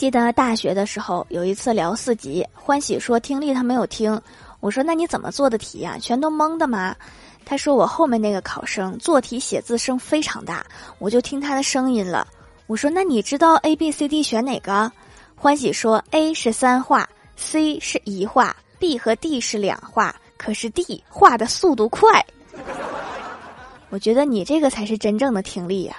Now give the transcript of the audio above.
记得大学的时候有一次聊四级欢喜说听力他没有听。我说那你怎么做的题呀？全都蒙的吗他说我后面那个考生做题写字声非常大。我就听他的声音了。我说那你知道 abcd 选哪个？欢喜说 a 是三画 c 是一画 b 和 d 是两画。可是 d 画的速度快。我觉得你这个才是真正的听力呀。